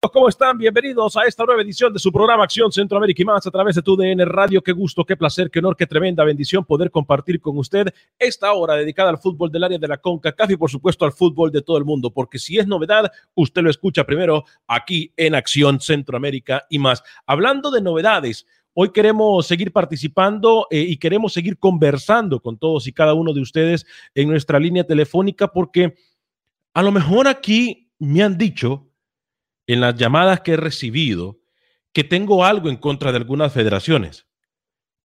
¿Cómo están? Bienvenidos a esta nueva edición de su programa Acción Centroamérica y más a través de tu DN Radio. Qué gusto, qué placer, qué honor, qué tremenda bendición poder compartir con usted esta hora dedicada al fútbol del área de la CONCACAF y por supuesto al fútbol de todo el mundo, porque si es novedad, usted lo escucha primero aquí en Acción Centroamérica y más. Hablando de novedades, Hoy queremos seguir participando eh, y queremos seguir conversando con todos y cada uno de ustedes en nuestra línea telefónica porque a lo mejor aquí me han dicho en las llamadas que he recibido que tengo algo en contra de algunas federaciones.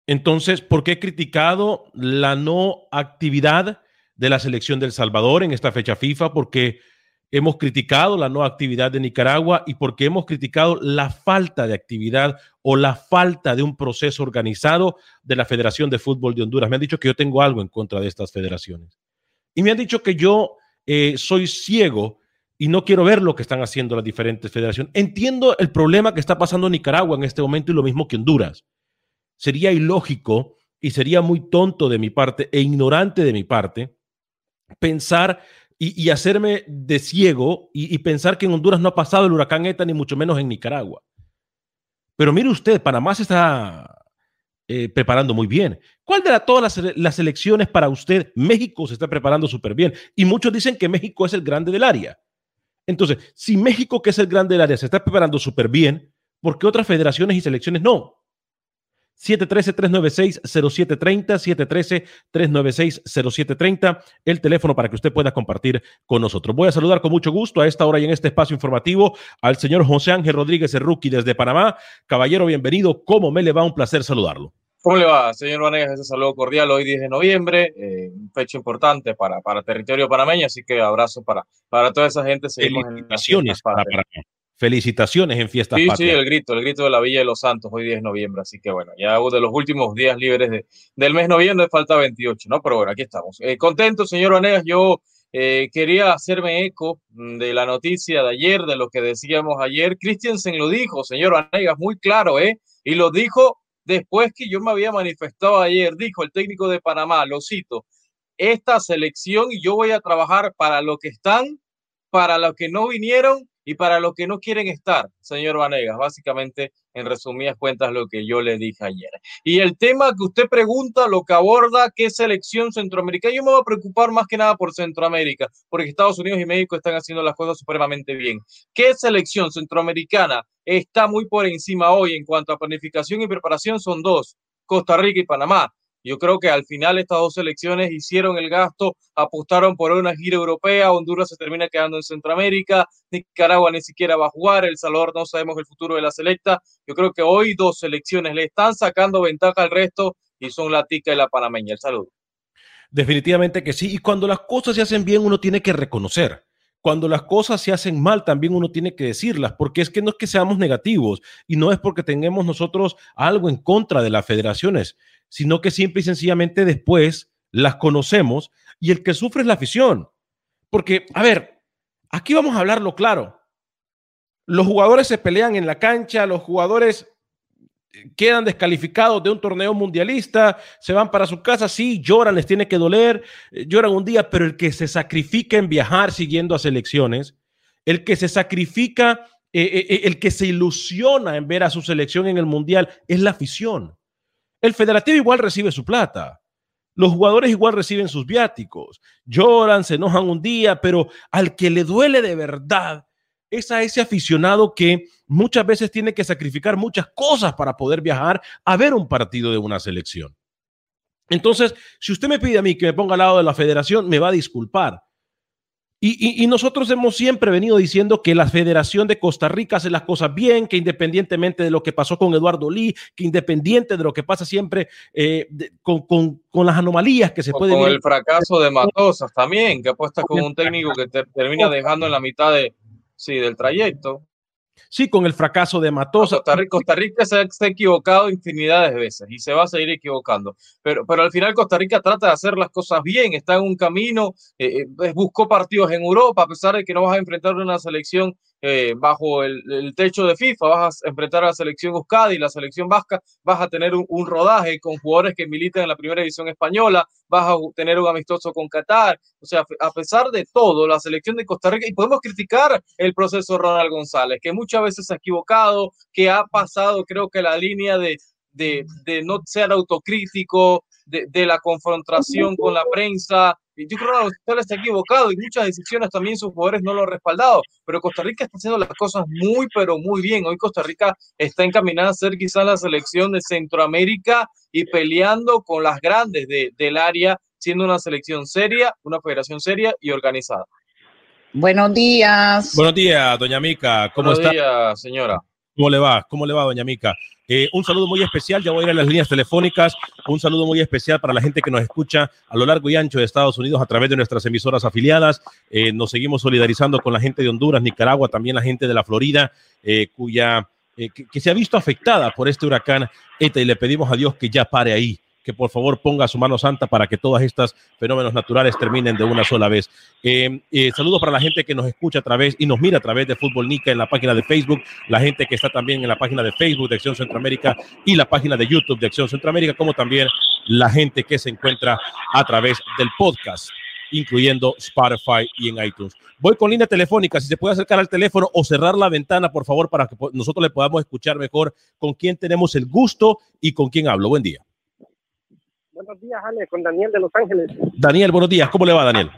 Entonces, ¿por qué he criticado la no actividad de la selección del Salvador en esta fecha FIFA? Porque hemos criticado la no actividad de Nicaragua y porque hemos criticado la falta de actividad o la falta de un proceso organizado de la Federación de Fútbol de Honduras. Me han dicho que yo tengo algo en contra de estas federaciones. Y me han dicho que yo eh, soy ciego y no quiero ver lo que están haciendo las diferentes federaciones. Entiendo el problema que está pasando en Nicaragua en este momento y lo mismo que Honduras. Sería ilógico y sería muy tonto de mi parte e ignorante de mi parte pensar y, hacerme de ciego y, pensar que en Honduras no ha pasado el huracán ETA ni mucho menos en Nicaragua. Pero mire usted, Panamá se está eh, preparando muy bien. ¿Cuál de todas las, las elecciones para usted? México se está preparando súper bien. Y muchos dicen que México es el grande del área. Entonces, si México, que es el grande del área, se está preparando súper bien, ¿por qué otras federaciones y selecciones no? 713-396-0730, 713-396-0730, el teléfono para que usted pueda compartir con nosotros. Voy a saludar con mucho gusto a esta hora y en este espacio informativo al señor José Ángel Rodríguez, el rookie desde Panamá. Caballero, bienvenido. ¿Cómo me le va? Un placer saludarlo. ¿Cómo le va, señor Vanegas? Ese saludo cordial hoy 10 de noviembre, eh, fecha importante para, para territorio panameño, así que abrazo para, para toda esa gente. Seguimos Felicitaciones en para, Felicitaciones en fiestas Sí, sí, el grito, el grito de la Villa de los Santos hoy 10 de noviembre, así que bueno, ya de los últimos días libres de, del mes de noviembre, falta 28, ¿no? Pero bueno, aquí estamos. Eh, contento, señor Vanegas, yo eh, quería hacerme eco de la noticia de ayer, de lo que decíamos ayer. Christiansen lo dijo, señor Vanegas, muy claro, ¿eh? Y lo dijo después que yo me había manifestado ayer, dijo el técnico de Panamá, lo cito, esta selección y yo voy a trabajar para lo que están, para los que no vinieron y para los que no quieren estar, señor Vanegas. Básicamente, en resumidas cuentas, lo que yo le dije ayer. Y el tema que usted pregunta, lo que aborda, ¿qué selección centroamericana? Yo me voy a preocupar más que nada por Centroamérica, porque Estados Unidos y México están haciendo las cosas supremamente bien. ¿Qué selección centroamericana está muy por encima hoy en cuanto a planificación y preparación? Son dos, Costa Rica y Panamá. Yo creo que al final estas dos selecciones hicieron el gasto, apostaron por una gira europea, Honduras se termina quedando en Centroamérica, Nicaragua ni siquiera va a jugar, El Salvador no sabemos el futuro de la selecta. Yo creo que hoy dos selecciones le están sacando ventaja al resto y son la tica y la panameña. El saludo. Definitivamente que sí. Y cuando las cosas se hacen bien, uno tiene que reconocer. Cuando las cosas se hacen mal, también uno tiene que decirlas, porque es que no es que seamos negativos y no es porque tengamos nosotros algo en contra de las federaciones, sino que simple y sencillamente después las conocemos y el que sufre es la afición. Porque, a ver, aquí vamos a hablarlo claro. Los jugadores se pelean en la cancha, los jugadores quedan descalificados de un torneo mundialista, se van para su casa, sí, lloran, les tiene que doler, eh, lloran un día, pero el que se sacrifica en viajar siguiendo a selecciones, el que se sacrifica, eh, eh, el que se ilusiona en ver a su selección en el mundial, es la afición. El federativo igual recibe su plata. Los jugadores igual reciben sus viáticos, lloran, se enojan un día, pero al que le duele de verdad es a ese aficionado que muchas veces tiene que sacrificar muchas cosas para poder viajar a ver un partido de una selección. Entonces, si usted me pide a mí que me ponga al lado de la federación, me va a disculpar. Y, nosotros hemos siempre venido diciendo que la Federación de Costa Rica hace las cosas bien, que independientemente de lo que pasó con Eduardo Lee, que independiente de lo que pasa siempre eh, con, las anomalías que se pueden... Con el fracaso de Matosas también, que apuesta con un técnico que termina dejando en la mitad de, sí, del trayecto. Sí, con el fracaso de Matosa. Costa Rica, se, ha equivocado infinidad de veces y se va a seguir equivocando. Pero, pero al final Costa Rica trata de hacer las cosas bien, está en un camino, eh, eh, buscó partidos en Europa, a pesar de que no vas a enfrentar una selección eh, bajo el, techo de FIFA, vas a enfrentar a la selección Euskadi, la selección vasca, vas a tener un, rodaje con jugadores que militan en la primera división española, vas a tener un amistoso con Qatar, o sea, a pesar de todo, la selección de Costa Rica, y podemos criticar el proceso Ronald González, que muchas veces ha equivocado, que ha pasado, creo que la línea de, de, de no ser autocrítico, de, de la confrontación con la prensa, yo creo que González está equivocado y muchas decisiones también sus jugadores no lo han respaldado, pero Costa Rica está haciendo las cosas muy, pero muy bien. Hoy Costa Rica está encaminada a ser quizás la selección de Centroamérica y peleando con las grandes de, del área, siendo una selección seria, una federación seria y organizada. Buenos días. Buenos días, doña Mica. ¿Cómo Buenos está? días, señora. ¿Cómo le va? ¿Cómo le va, doña Mica? Eh, un saludo muy especial, ya voy a ir a las líneas telefónicas. Un saludo muy especial para la gente que nos escucha a lo largo y ancho de Estados Unidos a través de nuestras emisoras afiliadas. Eh, nos seguimos solidarizando con la gente de Honduras, Nicaragua, también la gente de la Florida, eh, cuya que, que, se ha visto afectada por este huracán ETA y le pedimos a Dios que ya pare ahí que por favor ponga su mano santa para que todas estas fenómenos naturales terminen de una sola vez. Eh, eh, saludos para la gente que nos escucha a través y nos mira a través de Fútbol Nica en la página de Facebook, la gente que está también en la página de Facebook de Acción Centroamérica y la página de YouTube de Acción Centroamérica, como también la gente que se encuentra a través del podcast incluyendo Spotify y en iTunes. Voy con línea telefónica, si se puede acercar al teléfono o cerrar la ventana, por favor, para que nosotros le podamos escuchar mejor con quién tenemos el gusto y con quién hablo. Buen día. Buenos días, Ale, con Daniel de Los Ángeles. Daniel, buenos días. ¿Cómo le va, Daniel?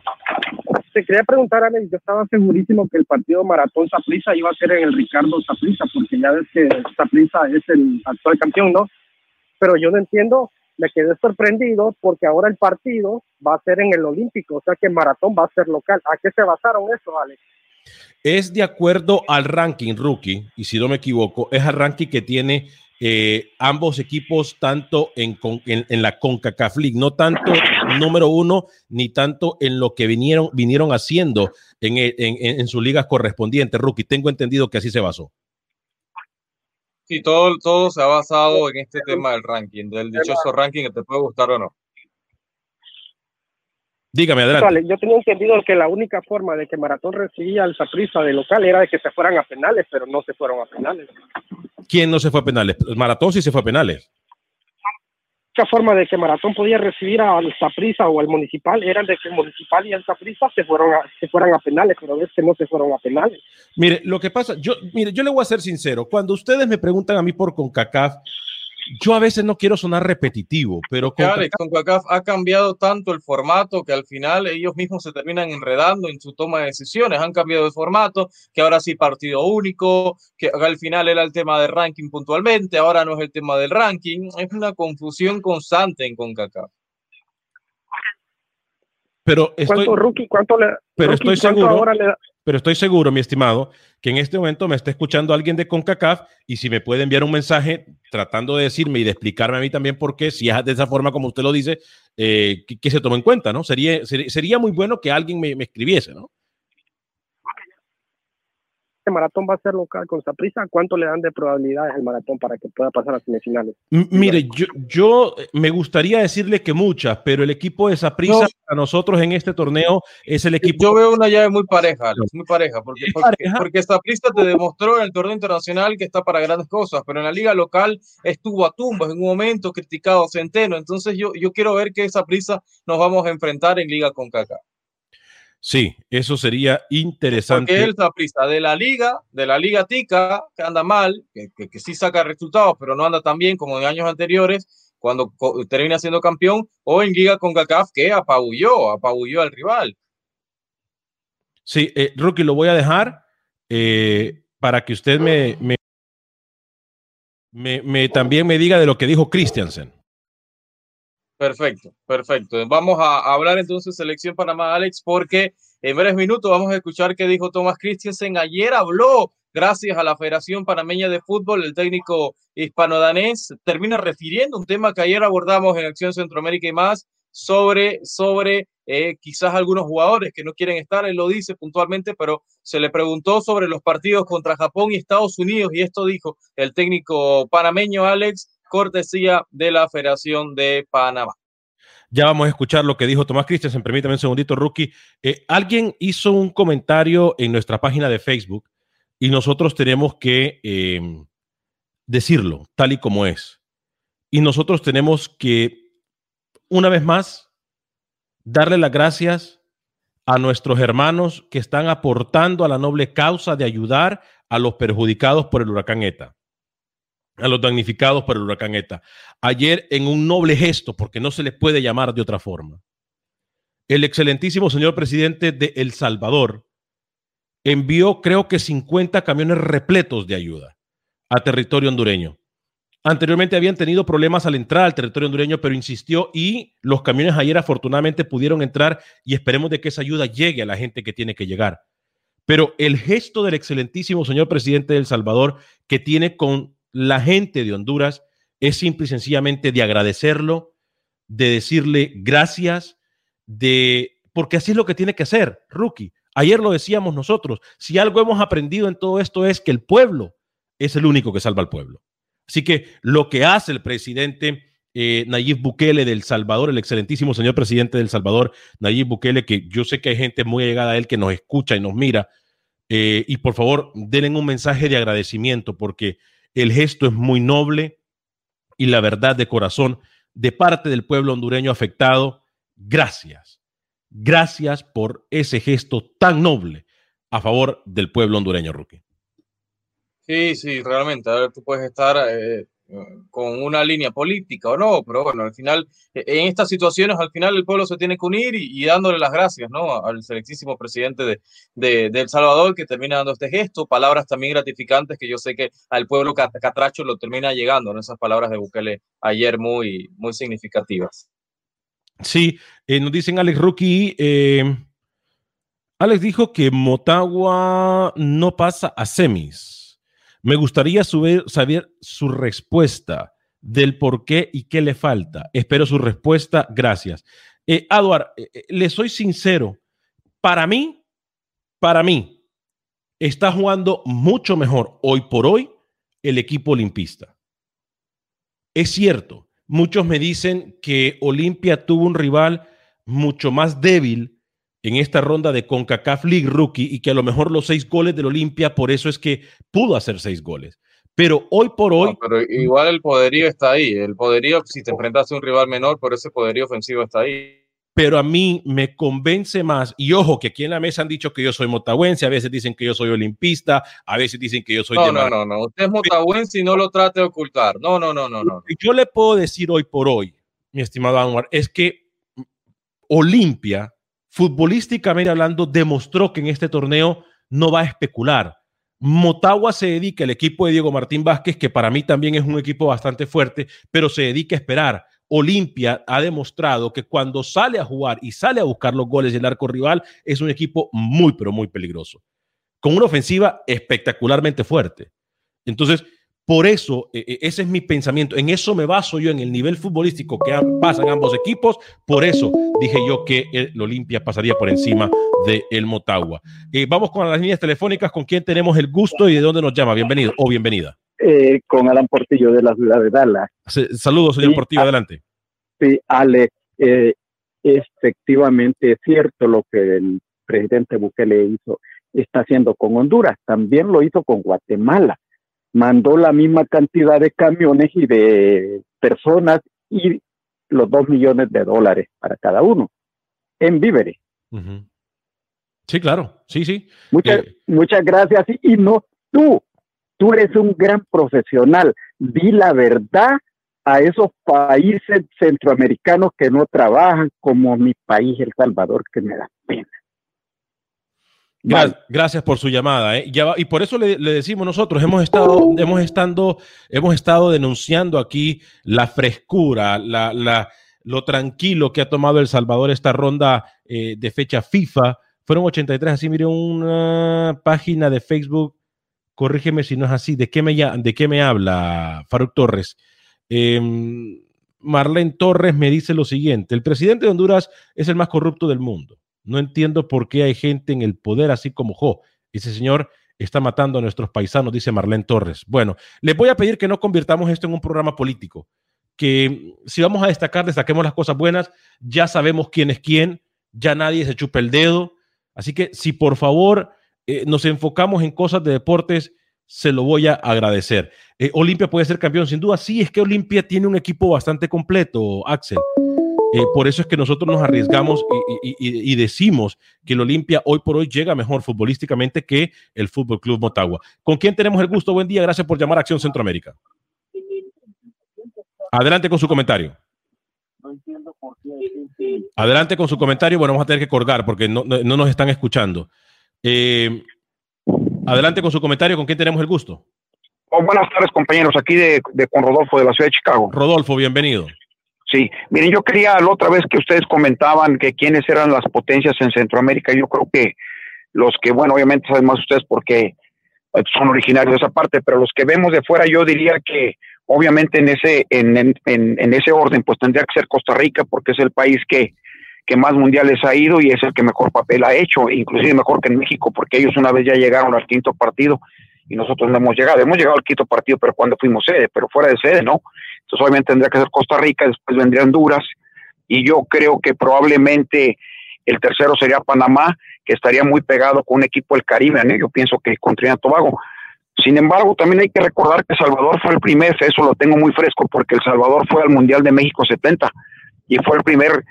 Te quería preguntar, Ale, yo estaba segurísimo que el partido Maratón Saprisa iba a ser en el Ricardo Saprisa, porque ya ves que Saprisa es el actual campeón, ¿no? Pero yo no entiendo, me quedé sorprendido porque ahora el partido va a ser en el Olímpico, o sea que Maratón va a ser local. ¿A qué se basaron eso, Ale? Es de acuerdo al ranking rookie, y si no me equivoco, es el ranking que tiene eh, ambos equipos tanto en, en, la CONCACAF League, no tanto número uno, ni tanto en lo que vinieron, haciendo en, en, sus ligas correspondientes, Rookie. Tengo entendido que así se basó. Sí, todo, todo se ha basado en este tema del ranking, del dichoso ranking que te puede gustar o no. Dígame, adelante. yo tenía entendido que la única forma de que Maratón recibía el Saprissa de local era de que se fueran a penales, pero no se fueron a penales. ¿Quién no se fue a penales? Maratón sí se fue a penales. La única forma de que Maratón podía recibir al Saprissa o al Municipal era de que el Municipal y el Saprissa se, fueron se fueran a penales, pero es que no se fueron a penales. Mire, lo que pasa, yo, mire, yo le voy a ser sincero, cuando ustedes me preguntan a mí por CONCACAF, yo a veces no quiero sonar repetitivo, pero con Alex, CONCACAF ha cambiado tanto el formato que al final ellos mismos se terminan enredando en su toma de decisiones. Han cambiado de formato, que ahora sí partido único, que al final era el tema del ranking puntualmente, ahora no es el tema del ranking. Es una confusión constante en CONCACAF. Pero estoy, ¿Cuánto rookie? ¿Cuánto le, pero estoy seguro, ahora le pero estoy seguro, mi estimado, que en este momento me está escuchando alguien de CONCACAF y si me puede enviar un mensaje tratando de decirme y de explicarme a mí también por qué, si es de esa forma como usted lo dice, eh, que, se tome en cuenta, ¿no? Sería, sería, muy bueno que alguien me, me escribiese, ¿no? Este maratón va a ser local con Saprissa, ¿cuánto le dan de probabilidades al maratón para que pueda pasar a semifinales? mire, yo, yo eh, me gustaría decirle que muchas, pero el equipo de Saprissa a nosotros en este torneo es el equipo. Yo veo una llave muy pareja, muy pareja, porque, porque, te demostró en el torneo internacional que está para grandes cosas, pero en la liga local estuvo a tumbos en un momento criticado Centeno, entonces yo, yo quiero ver que Saprissa nos vamos a enfrentar en liga con Caca. Sí, eso sería interesante. Porque él prisa de la liga, de la liga tica, que anda mal, que, que, sí saca resultados, pero no anda tan bien como en años anteriores, cuando termina siendo campeón, o en liga con CACAF, que apabulló, apabulló al rival. Sí, eh, Rookie, lo voy a dejar eh, para que usted me, me, me, también me diga de lo que dijo Christiansen. Perfecto, perfecto. Vamos a hablar entonces selección Panamá, Alex, porque en breves minutos vamos a escuchar qué dijo Tomás Christiansen. Ayer habló, gracias a la Federación Panameña de Fútbol, el técnico hispano-danés termina refiriendo un tema que ayer abordamos en Acción Centroamérica y más sobre, sobre eh, quizás algunos jugadores que no quieren estar, él lo dice puntualmente, pero se le preguntó sobre los partidos contra Japón y Estados Unidos y esto dijo el técnico panameño Alex cortesía de la Federación de Panamá. Ya vamos a escuchar lo que dijo Tomás Cristian. Permítame un segundito, Rookie. Eh, alguien hizo un comentario en nuestra página de Facebook y nosotros tenemos que em, decirlo tal y como es. Y nosotros tenemos que, una vez más, darle las gracias a nuestros hermanos que están aportando a la noble causa de ayudar a los perjudicados por el huracán ETA a los damnificados por el huracán ETA. Ayer, en un noble gesto, porque no se les puede llamar de otra forma, el excelentísimo señor presidente de El Salvador envió, creo que 50 camiones repletos de ayuda a territorio hondureño. Anteriormente habían tenido problemas al entrar al territorio hondureño, pero insistió y los camiones ayer afortunadamente pudieron entrar y esperemos de que esa ayuda llegue a la gente que tiene que llegar. Pero el gesto del excelentísimo señor presidente de El Salvador que tiene con la gente de Honduras es simple y sencillamente de agradecerlo, de decirle gracias, de porque así es lo que tiene que hacer, rookie. Ayer lo decíamos nosotros, si algo hemos aprendido en todo esto es que el pueblo es el único que salva al pueblo. Así que lo que hace el presidente eh, Nayib Bukele del Salvador, el excelentísimo señor presidente del Salvador, Nayib Bukele, que yo sé que hay gente muy llegada a él que nos escucha y nos mira, eh, y por favor denle un mensaje de agradecimiento porque el gesto es muy noble y la verdad de corazón de parte del pueblo hondureño afectado. Gracias. Gracias por ese gesto tan noble a favor del pueblo hondureño, Rookie. Sí, sí, realmente. A ver, tú puedes estar eh, con una línea política o no, pero bueno, al final, e, en estas situaciones, al final el pueblo se tiene que unir y, dándole las gracias, ¿no? Al selectísimo presidente de, de, El Salvador que termina dando este gesto, palabras también gratificantes que yo sé que al pueblo catracho lo termina llegando, ¿no? Esas palabras de Bukele ayer muy, muy significativas. Sí, eh, nos dicen Alex Rookie, eh, Alex dijo que Motagua no pasa a semis. Me gustaría saber su respuesta del por qué y qué le falta. Espero su respuesta. Gracias. Eh, eh, eh, le soy sincero. Para mí, para mí, está jugando mucho mejor hoy por hoy el equipo olimpista. Es cierto, muchos me dicen que Olimpia tuvo un rival mucho más débil en esta ronda de CONCACAF League Rookie y que a lo mejor los seis goles del Olimpia, por eso es que pudo hacer seis goles. Pero hoy por hoy. pero igual el poderío está ahí. El poderío, si te enfrentas a un rival menor, por ese poderío ofensivo está ahí. pero a mí me convence más, y ojo, que aquí en la mesa han dicho que yo soy motahuense, a veces dicen que yo soy olimpista, a veces dicen que yo soy... No, no, no, no, usted es motahuense y no lo trate de ocultar. No, no, no, no, no. Yo le puedo decir hoy por hoy, mi estimado Anwar, es que Olimpia, futbolísticamente hablando, demostró que en este torneo no va a especular. Motagua se dedica, el equipo de Diego Martín Vázquez, que para mí también es un equipo bastante fuerte, pero se dedica a esperar. Olimpia ha demostrado que cuando sale a jugar y sale a buscar los goles del arco rival, es un equipo muy, pero muy peligroso, con una ofensiva espectacularmente fuerte. Entonces, por eso, e, e, ese es mi pensamiento. En eso me baso yo, en el nivel futbolístico que pasan ambos equipos. Por eso dije yo que el Olimpia pasaría por encima de el Motagua. Eh, vamos con las líneas telefónicas con quien tenemos el gusto y de dónde nos llama. Bienvenido o bienvenida. Eh, con Alan Portillo de la ciudad de Dallas. saludos, señor Portillo, adelante. Sí, Ale, eh, efectivamente es cierto lo que el presidente Bukele hizo, está haciendo con Honduras, también lo hizo con Guatemala mandó la misma cantidad de camiones y de personas y los dos millones de dólares para cada uno en víveres. Sí, claro, sí, sí. Muchas, eh, muchas gracias. Y no, tú, tú eres un gran profesional. Di la verdad a esos países centroamericanos que no trabajan como mi país, El Salvador, que me da pena. Gracias, por su llamada. ¿eh? y por eso le, decimos nosotros, hemos estado, hemos, estando, hemos estado denunciando aquí la frescura, la, lo tranquilo que ha tomado El Salvador esta ronda eh, de fecha FIFA. Fueron 83, así mire una página de Facebook, corrígeme si no es así, ¿de qué me, de qué me habla Faruk Torres? Em, Marlene Torres me dice lo siguiente, el presidente de Honduras es el más corrupto del mundo. No entiendo por qué hay gente en el poder así como Jo. Ese señor está matando a nuestros paisanos, dice Marlene Torres. Bueno, le voy a pedir que no convirtamos esto en un programa político, que si vamos a destacar, destaquemos las cosas buenas, ya sabemos quién es quién, ya nadie se chupa el dedo. Así que si por favor eh, nos enfocamos en cosas de deportes, se lo voy a agradecer. Eh, Olimpia puede ser campeón, sin duda. Sí, es que Olimpia tiene un equipo bastante completo, Axel. Eh, por eso es que nosotros nos arriesgamos y, decimos que el Olimpia hoy por hoy llega mejor futbolísticamente que el Fútbol Club Motagua. ¿Con quién tenemos el gusto? Buen día, gracias por llamar a Acción Centroamérica. Adelante con su comentario. Adelante con su comentario. Bueno, vamos a tener que colgar porque no, nos están escuchando. Eh, adelante con su comentario. ¿Con quién tenemos el gusto? Oh, buenas tardes, compañeros. Aquí de, de, con Rodolfo de la ciudad de Chicago. Rodolfo, bienvenido. Sí, miren, yo quería la otra vez que ustedes comentaban que quiénes eran las potencias en Centroamérica, yo creo que los que, bueno, obviamente saben más ustedes porque eh, son originarios de esa parte, pero los que vemos de fuera, yo diría que obviamente en ese, en, en, en ese orden, pues tendría que ser Costa Rica porque es el país que, que más mundiales ha ido y es el que mejor papel ha hecho, inclusive mejor que en México, porque ellos una vez ya llegaron al quinto partido y nosotros no hemos llegado. Hemos llegado al quinto partido, pero cuando fuimos sede, pero fuera de sede, ¿no? Entonces obviamente tendría que ser Costa Rica, después vendría Honduras y yo creo que probablemente el tercero sería Panamá, que estaría muy pegado con un equipo del Caribe, ¿no? yo pienso que con Trinidad Tobago. Sin embargo, también hay que recordar que Salvador fue el primer, eso lo tengo muy fresco, porque El Salvador fue al Mundial de México 70 y fue el primer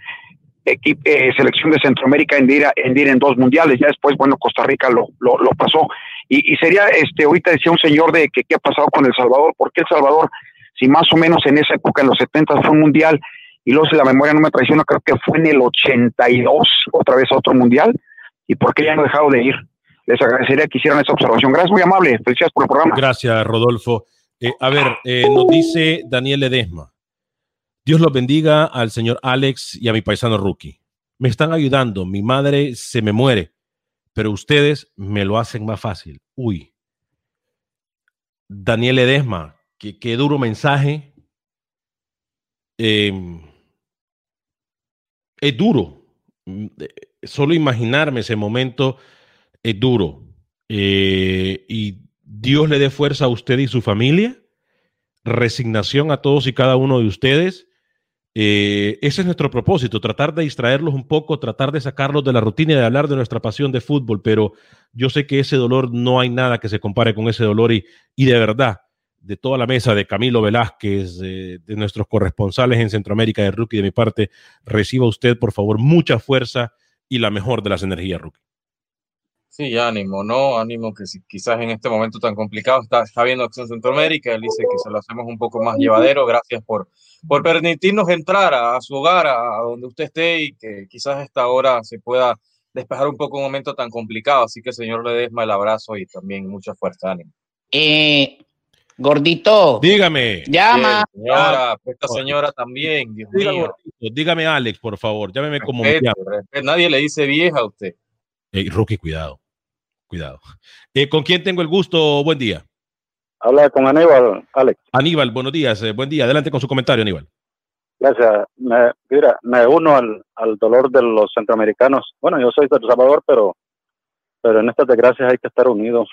equipo, eh, selección de Centroamérica en ir, en ir en dos mundiales. Ya después, bueno, Costa Rica lo, lo, lo pasó. Y, y, sería, este, ahorita decía un señor de que qué ha pasado con El Salvador, porque El Salvador si más o menos en esa época, en los 70 fue un mundial, y luego si la memoria no me traiciona, creo que fue en el 82, otra vez otro mundial, y por qué ya han dejado de ir. Les agradecería que hicieran esa observación. Gracias, muy amable. Felicidades por el programa. Gracias, Rodolfo. Eh, a ver, eh, nos dice Daniel Ledesma. Dios los bendiga al señor Alex y a mi paisano Rookie. Me están ayudando. Mi madre se me muere, pero ustedes me lo hacen más fácil. Uy. Daniel Ledesma, qué, duro mensaje. Em, es duro. Mm, solo imaginarme ese momento es duro. Eh, y Dios le dé fuerza a usted y su familia, resignación a todos y cada uno de ustedes. Eh, ese es nuestro propósito, tratar de distraerlos un poco, tratar de sacarlos de la rutina y de hablar de nuestra pasión de fútbol, pero yo sé que ese dolor no hay nada que se compare con ese dolor y, y de verdad, de toda la mesa, de Camilo Velázquez, de, de nuestros corresponsales en Centroamérica, de Rookie, de mi parte, reciba usted, por favor, mucha fuerza y la mejor de las energías, Rookie. Sí, ánimo, ¿no? Ánimo que si, quizás en este momento tan complicado está, está viendo Acción Centroamérica, él dice que se lo hacemos un poco más llevadero, gracias por, por permitirnos entrar a, a su hogar, a, a, donde usted esté y que quizás a esta hora se pueda despejar un poco un momento tan complicado, así que señor Ledesma el abrazo y también mucha fuerza, ánimo. Eh, gordito. Dígame. Llama. Bien, señora, esta señora también, Dios Dígame, mío. gordito, dígame, Alex, por favor, llámeme como Respeto, respeto. Nadie le dice vieja a usted. Hey, Rookie, cuidado, cuidado. Eh, ¿Con quién tengo el gusto? Buen día. Habla con Aníbal, Alex. Aníbal, buenos días, eh, buen día. Adelante con su comentario, Aníbal. Gracias. Me, mira, me uno al, al dolor de los centroamericanos. Bueno, yo soy de El Salvador, pero, pero en estas desgracias hay que estar unidos.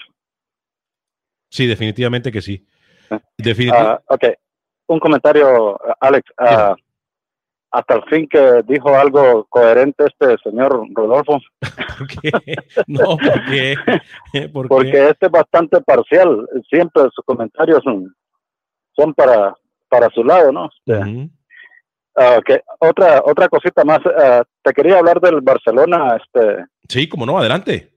Sí, definitivamente que sí. Ah, Definitivamente. ok, un comentario, Alex. Ah, hasta el fin que dijo algo coherente este señor Rodolfo. ¿Por qué? No, ¿por qué? ¿Por qué? Porque este es bastante parcial. Siempre sus comentarios son, son para, para su lado, ¿no? Ah, ok, Otra, otra cosita más. ah, te quería hablar del Barcelona. Este, Sí, como no, adelante.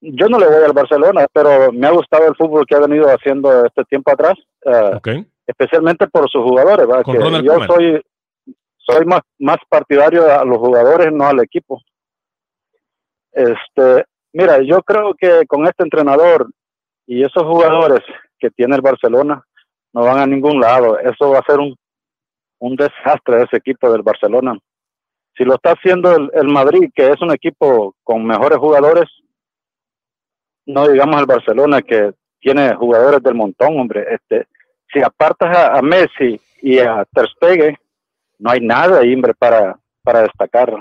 Yo no le voy al Barcelona, pero me ha gustado el fútbol que ha venido haciendo este tiempo atrás, eh, especialmente por sus jugadores. yo soy, soy más, más partidario a los jugadores, no al equipo. Este, mira, yo creo que con este entrenador y esos jugadores que tiene el Barcelona no van a ningún lado. Eso va a ser un, un desastre ese equipo del Barcelona. Si lo está haciendo el, el Madrid, que es un equipo con mejores jugadores, no digamos el Barcelona que tiene jugadores del montón, hombre. Este, si apartas a, a Messi y a Ter Stegen, no hay nada ahí, hombre, para, para destacar.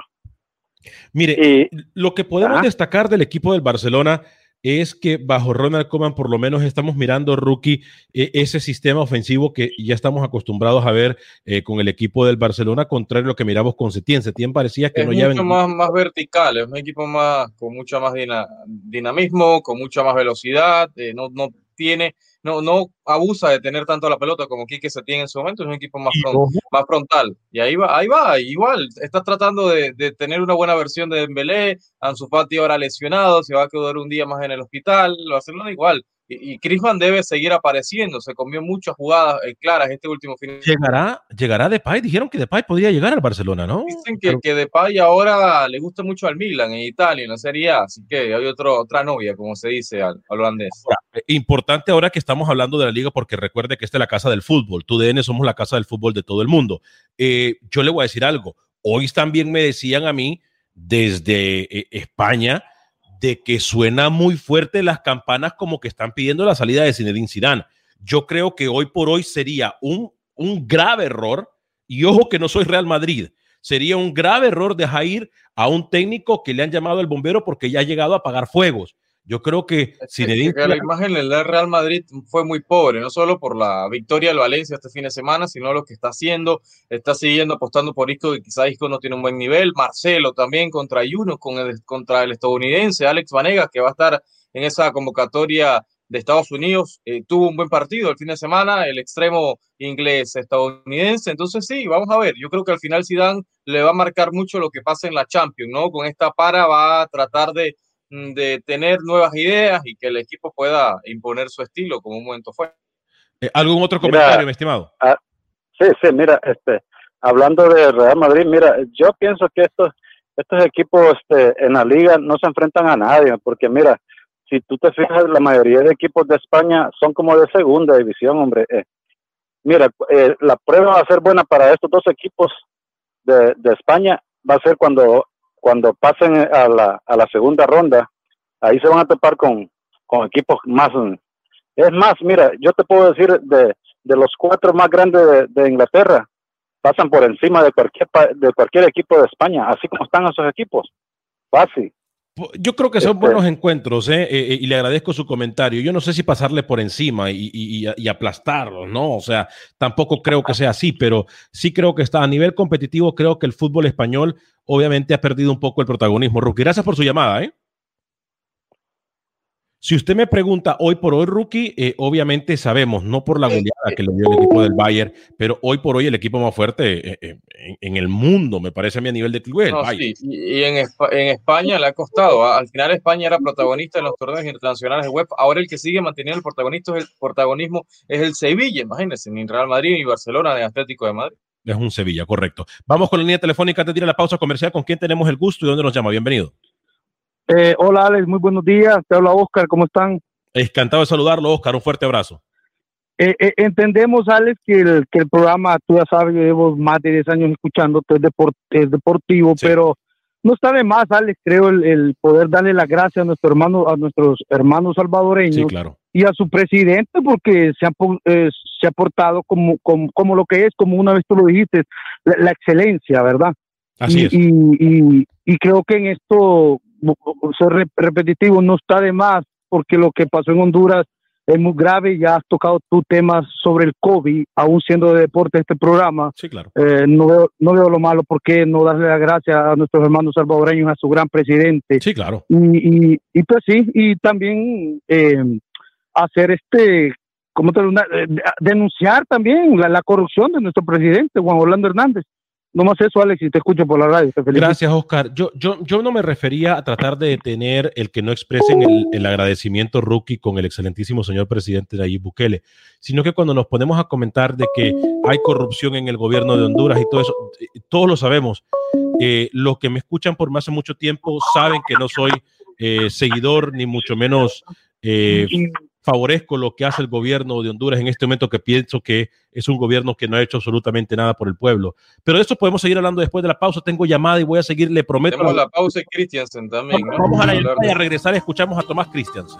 Mire, lo que podemos Ajá. destacar del equipo del Barcelona es que bajo Ronald Koeman por lo menos estamos mirando, rookie, eh, ese sistema ofensivo que ya estamos acostumbrados a ver eh, con el equipo del Barcelona, contrario a lo que miramos con Setién. Setién parecía que Es no mucho llevan... más, más vertical, es un equipo más con mucha más dina- dinamismo, con mucha más velocidad, eh, no, no tiene, no, no abusa de tener tanto la pelota como Quique se tiene en su momento, es un equipo más, fron- más frontal. Y ahí va, ahí va, igual, está tratando de, de tener una buena versión de Dembélé, Ansu Fati ahora lesionado, se va a quedar un día más en el hospital, Barcelona igual. Y, y Griezmann debe seguir apareciendo, se comió muchas jugadas eh, claras este último fin Llegará, llegará Depay. Dijeron que Depay podría llegar al Barcelona, ¿no? Dicen que, que Depay ahora le gusta mucho al Milan en Italia, en la Serie A, así que hay otro, otra novia, como se dice al, al holandés. Eh, Importante ahora que estamos hablando de la liga, porque recuerde que esta es la casa del fútbol. Tu DN somos la casa del fútbol de todo el mundo. Eh, yo le voy a decir algo. Hoy también me decían a mí desde eh, España de que suena muy fuerte las campanas como que están pidiendo la salida de Zinedine Zidane. Yo creo que hoy por hoy sería un, un grave error, y ojo que no soy Real Madrid, sería un grave error dejar ir a un técnico que le han llamado el bombero porque ya ha llegado a apagar fuegos. Yo creo que Zinedine Que la imagen del Real Madrid fue muy pobre, no solo por la victoria del Valencia este fin de semana, sino lo que está haciendo, está siguiendo apostando por Isco, que quizá Isco no tiene un buen nivel, Marcelo también contra Juno, con el, contra el estadounidense, Alex Vanegas, que va a estar en esa convocatoria de Estados Unidos, eh, tuvo un buen partido el fin de semana, el extremo inglés estadounidense, entonces sí, vamos a ver, yo creo que al final Zidane le va a marcar mucho lo que pasa en la Champions, ¿no? Con esta para va a tratar de de tener nuevas ideas y que el equipo pueda imponer su estilo como un momento fue. Eh, ¿Algún otro Mira, comentario, mi estimado? ah, sí, sí, mira, este, hablando de Real Madrid, mira, yo pienso que estos, estos equipos este, en la liga no se enfrentan a nadie, porque mira, si tú te fijas, la mayoría de equipos de España son como de segunda división, hombre. eh. mira, eh, la prueba va a ser buena para estos dos equipos de, de España, va a ser cuando, cuando pasen a la, a la segunda ronda, ahí se van a topar con, con equipos más... Es más, mira, yo te puedo decir de, de los cuatro más grandes de, Inglaterra, pasan por encima de cualquier, de cualquier equipo de España, así como están esos equipos. Fácil. Yo creo que son Este- buenos encuentros, ¿eh? Eh, eh, y le agradezco su comentario. Yo no sé si pasarle por encima y, y- y- aplastarlos, ¿no? O sea, tampoco creo que sea así, pero sí creo que está a nivel competitivo. Creo que el fútbol español obviamente ha perdido un poco el protagonismo. Rookie, gracias por su llamada, ¿eh? Si usted me pregunta hoy por hoy, rookie, eh, obviamente sabemos, no por la goleada que le dio el equipo del Bayern, pero hoy por hoy el equipo más fuerte eh, eh, en, en, el mundo, me parece a mí a nivel de club. No, sí. Y en, en, España le ha costado. ¿ah? Al final España era protagonista en los torneos internacionales de web. Ahora el que sigue manteniendo el protagonismo es el, protagonismo es el Sevilla, imagínense, ni Real Madrid ni Barcelona ni Atlético de Madrid. Es un Sevilla, correcto. Vamos con la línea telefónica te tira la pausa comercial. ¿Con quién tenemos el gusto y dónde nos llama? Bienvenido. Eh, hola Alex, muy buenos días. Te habla Oscar, ¿cómo están? Encantado de saludarlo, Oscar. Un fuerte abrazo. Eh, eh, entendemos, Alex, que el, que el programa, tú ya sabes, yo llevo más de 10 años escuchando, es, deport, es deportivo, sí. pero no está de más, Alex, creo, el, el, poder darle las gracias a, nuestro hermano, a nuestros hermanos salvadoreños sí, claro. y a su presidente, porque se ha, eh, se ha portado como, como, como, lo que es, como una vez tú lo dijiste, la, la excelencia, ¿verdad? Así y, es. Y, y, y, creo que en esto, ser repetitivo, no está de más, porque lo que pasó en Honduras es muy grave. Ya has tocado tu temas sobre el COVID, aún siendo de deporte este programa. Sí, claro. Eh, no, veo, no veo lo malo, ¿por qué no darle las gracias a nuestros hermanos salvadoreños, a su gran presidente? Sí, claro. Y, y, y pues sí, y también eh, hacer este, como eh, denunciar también la, la corrupción de nuestro presidente, Juan Orlando Hernández. No más eso, Alex, y te escucho por la radio. Gracias, Oscar. Yo, yo, yo no me refería a tratar de detener el que no expresen el, agradecimiento rookie con el excelentísimo señor presidente Nayib Bukele, sino que cuando nos ponemos a comentar de que hay corrupción en el gobierno de Honduras y todo eso, todos lo sabemos. Eh, los que me escuchan por más de mucho tiempo saben que no soy eh, seguidor ni mucho menos eh, favorezco lo que hace el gobierno de Honduras en este momento, que pienso que es un gobierno que no ha hecho absolutamente nada por el pueblo. Pero de eso podemos seguir hablando después de la pausa. Tengo llamada y voy a seguir, le prometo. Tenemos la pausa y Christiansen también. ¿no? Vamos a la y a regresar escuchamos a Tomás Christiansen.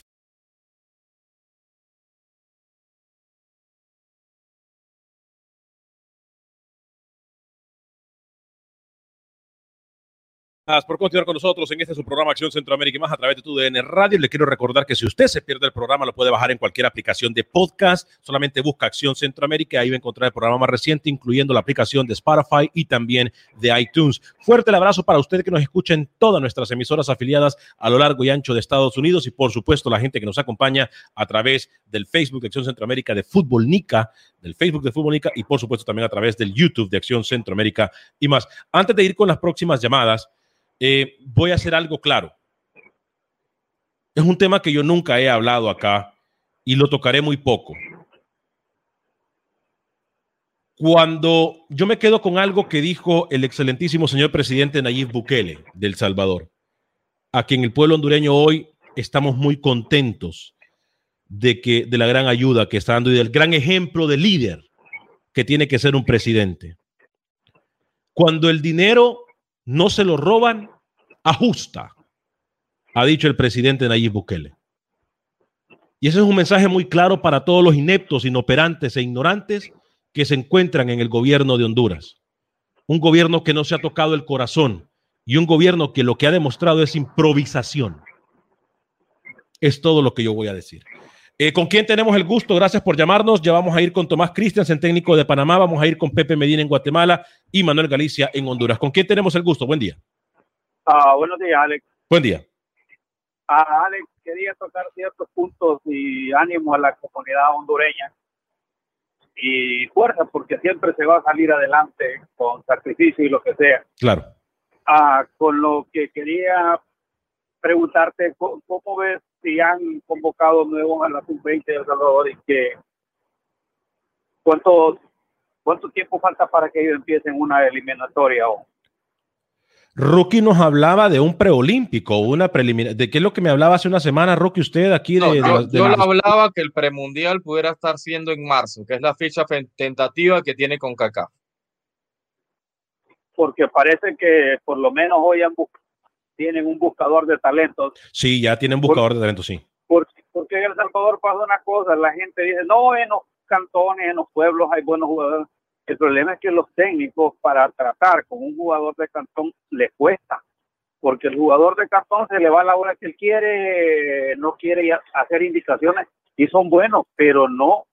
Por continuar con nosotros en este su programa Acción Centroamérica y más a través de tu DN Radio. Le quiero recordar que si usted se pierde el programa, lo puede bajar en cualquier aplicación de podcast. Solamente busca Acción Centroamérica y ahí va a encontrar el programa más reciente, incluyendo la aplicación de Spotify y también de iTunes. Fuerte el abrazo para usted que nos escucha en todas nuestras emisoras afiliadas a lo largo y ancho de Estados Unidos y, por supuesto, la gente que nos acompaña a través del Facebook de Acción Centroamérica de Fútbol Nica, del Facebook de Fútbol Nica y, por supuesto, también a través del YouTube de Acción Centroamérica y más. Antes de ir con las próximas llamadas, eh, voy a hacer algo claro. Es un tema que yo nunca he hablado acá y lo tocaré muy poco. Cuando yo me quedo con algo que dijo el excelentísimo señor presidente Nayib Bukele del Salvador, a quien el pueblo hondureño hoy estamos muy contentos de que de la gran ayuda que está dando y del gran ejemplo de líder que tiene que ser un presidente. Cuando el dinero no se lo roban, ajusta, ha dicho el presidente Nayib Bukele. Y ese es un mensaje muy claro para todos los ineptos, inoperantes e ignorantes que se encuentran en el gobierno de Honduras. Un gobierno que no se ha tocado el corazón y un gobierno que lo que ha demostrado es improvisación. Es todo lo que yo voy a decir. Eh, ¿Con quién tenemos el gusto? Gracias por llamarnos. Ya vamos a ir con Tomás Christiansen, técnico de Panamá. Vamos a ir con Pepe Medina en Guatemala y Manuel Galicia en Honduras. ¿Con quién tenemos el gusto? Buen día. Uh, buenos días, Alex. Buen día. Uh, Alex, quería tocar ciertos puntos y ánimo a la comunidad hondureña y fuerza, porque siempre se va a salir adelante con sacrificio y lo que sea. Claro. Uh, con lo que quería preguntarte, ¿cómo, ¿cómo, ves si han convocado nuevos a la sub-20 de El Salvador y que cuánto, cuánto tiempo falta para que ellos empiecen una eliminatoria o Rookie nos hablaba de un preolímpico, una preliminar. ¿De qué es lo que me hablaba hace una semana, Rookie, usted aquí? De, no, de, yo, de yo la... hablaba que el premundial pudiera estar siendo en marzo, que es la fecha tentativa que tiene con Kaká. Porque parece que por lo menos hoy han tienen un buscador de talentos. Sí, ya tienen buscador de talentos, sí. Porque, porque en El Salvador pasa una cosa, la gente dice, no, en los cantones, en los pueblos hay buenos jugadores. El problema es que los técnicos para tratar con un jugador de cantón les cuesta, porque el jugador de cantón se le va a la hora que él quiere, no quiere hacer indicaciones y son buenos, pero no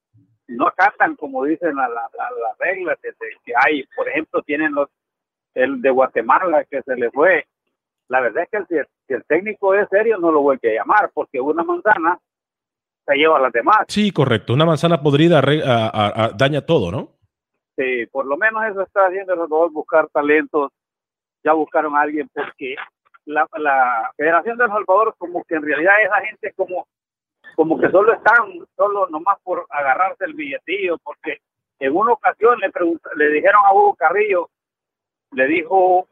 no acatan como dicen las la, la, reglas que, que hay. Por ejemplo, tienen los el de Guatemala que se le fue. La verdad es que si el, técnico es serio no lo vuelve a llamar porque una manzana se lleva a las demás. Sí, correcto. Una manzana podrida daña todo, ¿no? Sí, por lo menos eso está haciendo el Salvador, buscar talentos. Ya buscaron a alguien porque la, la Federación de El Salvador como que en realidad esa gente como como que solo están, solo nomás por agarrarse el billetillo, porque en una ocasión le, le dijeron a Hugo Carrillo, le dijo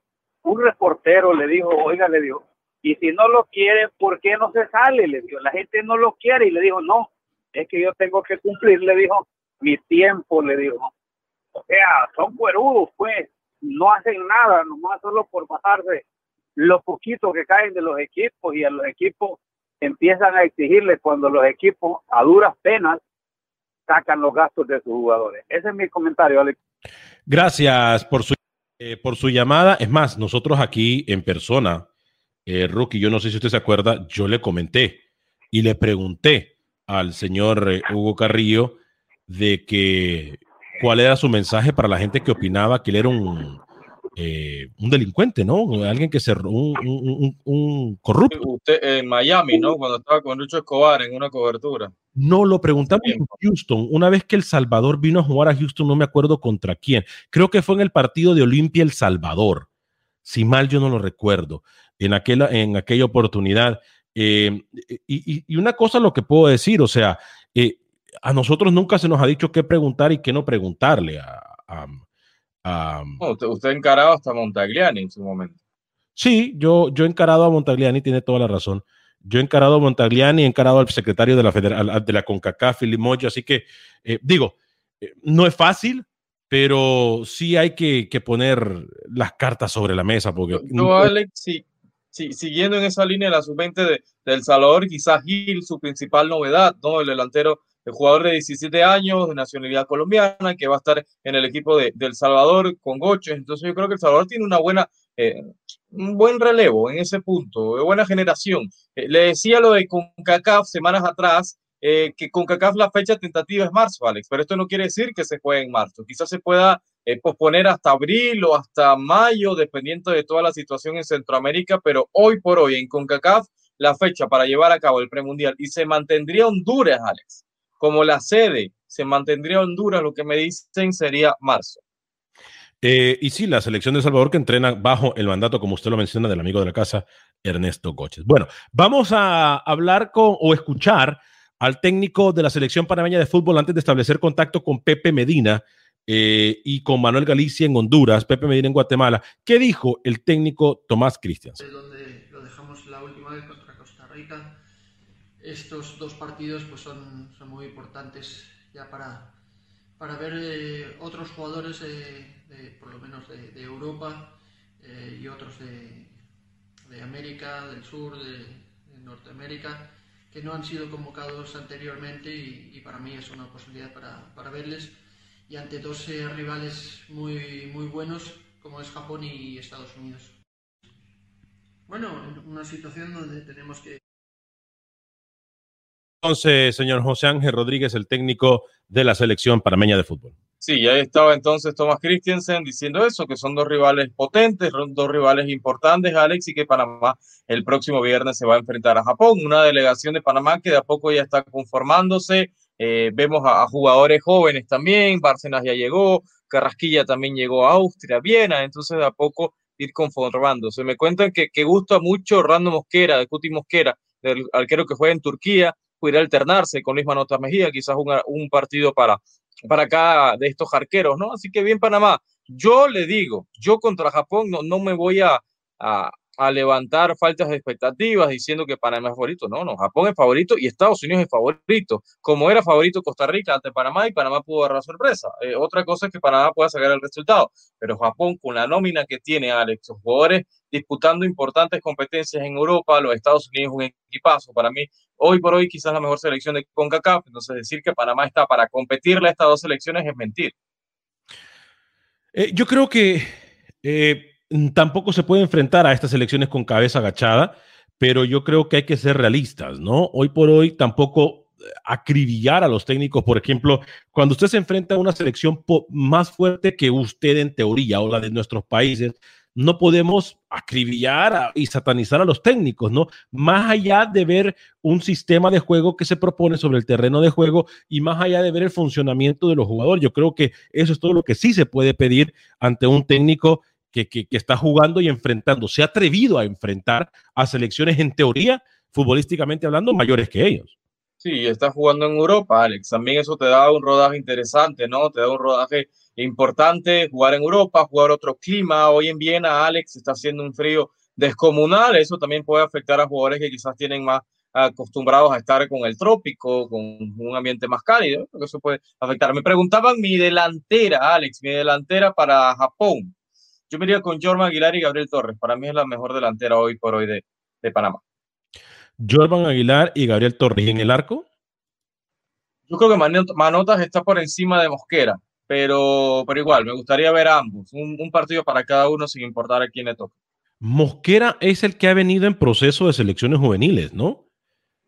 un reportero, le dijo, oiga, le dijo, y si no lo quiere, ¿por qué no se sale? Le dijo, la gente no lo quiere, y le dijo, no, es que yo tengo que cumplir, le dijo, mi tiempo, le dijo. O sea, son cuerudos, pues, no hacen nada, nomás solo por bajarse los poquitos que caen de los equipos y a los equipos empiezan a exigirle cuando los equipos a duras penas sacan los gastos de sus jugadores. Ese es mi comentario, Alex. Gracias por su, eh, por su llamada. Es más, nosotros aquí en persona, eh, Rookie, yo no sé si usted se acuerda, yo le comenté y le pregunté al señor eh, Hugo Carrillo de que cuál era su mensaje para la gente que opinaba que él era un, eh, un delincuente, ¿no? Alguien que se un, un, un, corrupto. Usted en Miami, ¿no? Cuando estaba con Lucho Escobar en una cobertura. No, lo preguntamos en Houston. Una vez que El Salvador vino a jugar a Houston, no me acuerdo contra quién. Creo que fue en el partido de Olimpia El Salvador. Si mal yo no lo recuerdo. En aquella, en aquella oportunidad. Eh, y, y, una cosa lo que puedo decir, o sea, eh, a nosotros nunca se nos ha dicho qué preguntar y qué no preguntarle a, a usted, ha encarado hasta Montagliani en su momento. Sí, yo, yo he encarado a Montagliani, tiene toda la razón. Yo he encarado a Montagliani, he encarado al secretario de la, Federal, de la CONCACAF, Moyo, así que eh, digo, eh, no es fácil, pero sí hay que, que, poner las cartas sobre la mesa. Porque no, Alex, sí, sí, siguiendo en esa línea, la sub-20 de, del Salvador, quizás Gil, su principal novedad, ¿no? El delantero el jugador de 17 años, de nacionalidad colombiana, que va a estar en el equipo de, El Salvador con Goches. Entonces yo creo que El Salvador tiene una buena, eh, un buen relevo en ese punto, de buena generación. Eh, le decía lo de CONCACAF semanas atrás, eh, que CONCACAF la fecha tentativa es marzo, Alex, pero esto no quiere decir que se juegue en marzo. Quizás se pueda posponer hasta abril o hasta mayo, dependiendo de toda la situación en Centroamérica, pero hoy por hoy en CONCACAF la fecha para llevar a cabo el premundial y se mantendría Honduras, Alex como la sede se mantendría Honduras, lo que me dicen sería marzo. Eh, y sí, la selección de Salvador que entrena bajo el mandato, como usted lo menciona, del amigo de la casa, Ernesto Goches. Bueno, vamos a hablar con o escuchar al técnico de la selección panameña de fútbol antes de establecer contacto con Pepe Medina eh, y con Manuel Galicia en Honduras, Pepe Medina en Guatemala. ¿Qué dijo el técnico Tomás Cristians? Donde lo dejamos la última vez contra Costa Rica estos dos partidos pues son muy importantes ya para, para ver eh, otros jugadores, de, por lo menos de, Europa eh, y otros de, América, del sur, de, Norteamérica, que no han sido convocados anteriormente y, para mí es una posibilidad para, para verles. Y ante dos eh, rivales muy, muy buenos como es Japón y Estados Unidos. Bueno, una situación donde tenemos que entonces, señor José Ángel Rodríguez, el técnico de la selección panameña de fútbol. Sí, ahí estaba entonces Thomas Christensen diciendo eso, que son dos rivales potentes, dos rivales importantes, Alex, y que Panamá el próximo viernes se va a enfrentar a Japón, una delegación de Panamá que de a poco ya está conformándose. Eh, vemos a, jugadores jóvenes también, Bárcenas ya llegó, Carrasquilla también llegó a Austria, Viena, entonces de a poco ir conformándose. Me cuentan que, que gusta mucho Rando Mosquera, de Cuti Mosquera, del arquero que juega en Turquía, pudiera alternarse con Luis Manota Mejía, quizás un, un partido para, para acá de estos arqueros, ¿no? Así que bien, Panamá. Yo le digo, yo contra Japón no, no me voy a, a, a, levantar faltas de expectativas diciendo que Panamá es favorito. No, no, Japón es favorito y Estados Unidos es favorito. Como era favorito Costa Rica ante Panamá y Panamá pudo dar la sorpresa. Eh, otra cosa es que Panamá pueda sacar el resultado. Pero Japón, con la nómina que tiene Alex, los jugadores disputando importantes competencias en Europa. Los Estados Unidos un equipazo. Para mí, hoy por hoy, quizás la mejor selección de CONCACAF. Entonces, decir que Panamá está para competirle a estas dos selecciones es mentir. Eh, yo creo que eh, tampoco se puede enfrentar a estas elecciones con cabeza agachada, pero yo creo que hay que ser realistas, ¿no? Hoy por hoy tampoco eh, acribillar a los técnicos, por ejemplo, cuando usted se enfrenta a una selección más fuerte que usted en teoría o la de nuestros países, no podemos acribillar y satanizar a los técnicos, ¿no? Más allá de ver un sistema de juego que se propone sobre el terreno de juego y más allá de ver el funcionamiento de los jugadores, yo creo que eso es todo lo que sí se puede pedir ante un técnico que, que, está jugando y enfrentando, se ha atrevido a enfrentar a selecciones en teoría, futbolísticamente hablando, mayores que ellos. Sí, está jugando en Europa, Alex. También eso te da un rodaje interesante, ¿no? Te da un rodaje importante jugar en Europa, jugar otro clima. Hoy en Viena, Alex, está haciendo un frío descomunal. Eso también puede afectar a jugadores que quizás tienen más acostumbrados a estar con el trópico, con un ambiente más cálido. Eso puede afectar. Me preguntaban mi delantera, Alex, mi delantera para Japón. Yo me iría con Jorman Aguilar y Gabriel Torres. Para mí es la mejor delantera hoy por hoy de, de Panamá. Jorman Aguilar y Gabriel Torres. ¿Y en el arco? Yo creo que Manotas está por encima de Mosquera pero, pero igual, me gustaría ver ambos, un, partido para cada uno sin importar a quién le toque. Mosquera es el que ha venido en proceso de selecciones juveniles, ¿no?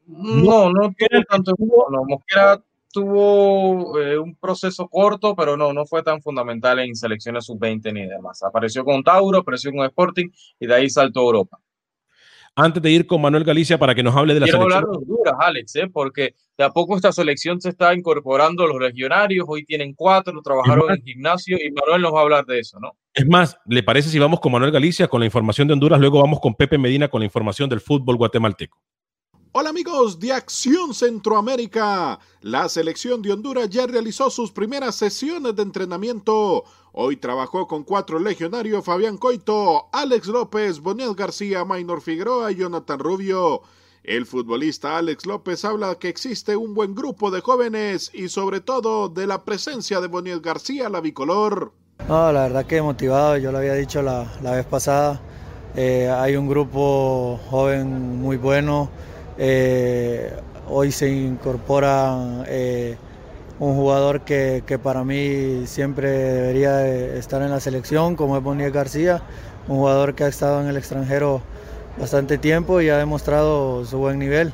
No, no tuvo tanto. No, Mosquera tuvo eh, un proceso corto, pero no, no fue tan fundamental en selecciones sub-20 ni demás. Apareció con Tauro, apareció con Sporting y de ahí saltó a Europa antes de ir con Manuel Galicia para que nos hable de la Quiero selección. hablar de Honduras, Alex, ¿eh? porque de a poco esta selección se está incorporando los legionarios. Hoy tienen cuatro, trabajaron en gimnasio y Manuel nos va a hablar de eso, ¿no? Es más, ¿le parece si vamos con Manuel Galicia con la información de Honduras? Luego vamos con Pepe Medina con la información del fútbol guatemalteco. Hola amigos de Acción Centroamérica. La selección de Honduras ya realizó sus primeras sesiones de entrenamiento. Hoy trabajó con cuatro legionarios Fabián Coito, Alex López, Boniel García, Maynor Figueroa y Jonathan Rubio. El futbolista Alex López habla que existe un buen grupo de jóvenes y sobre todo de la presencia de Boniel García, la bicolor. No, la verdad que motivado, yo lo había dicho la, vez pasada. Eh, hay un grupo joven muy bueno eh, hoy se incorpora eh, un jugador que, para mí siempre debería estar en la selección, como es Bonilla García, un jugador que ha estado en el extranjero bastante tiempo y ha demostrado su buen nivel.